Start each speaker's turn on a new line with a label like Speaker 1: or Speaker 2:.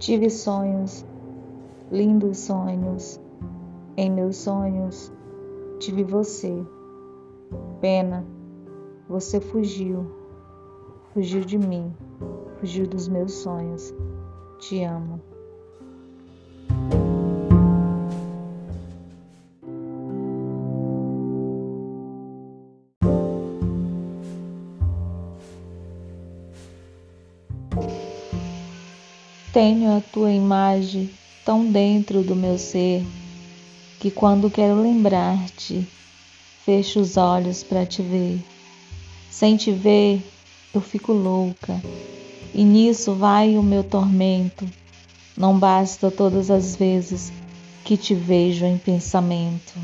Speaker 1: Tive sonhos, lindos sonhos. Em meus sonhos, tive você. Pena, você fugiu, fugiu de mim, fugiu dos meus sonhos. Te amo. Tenho a tua imagem tão dentro do meu ser que quando quero lembrar-te, fecho os olhos para te ver. Sem te ver, eu fico louca, e nisso vai o meu tormento. Não basta todas as vezes que te vejo em pensamento.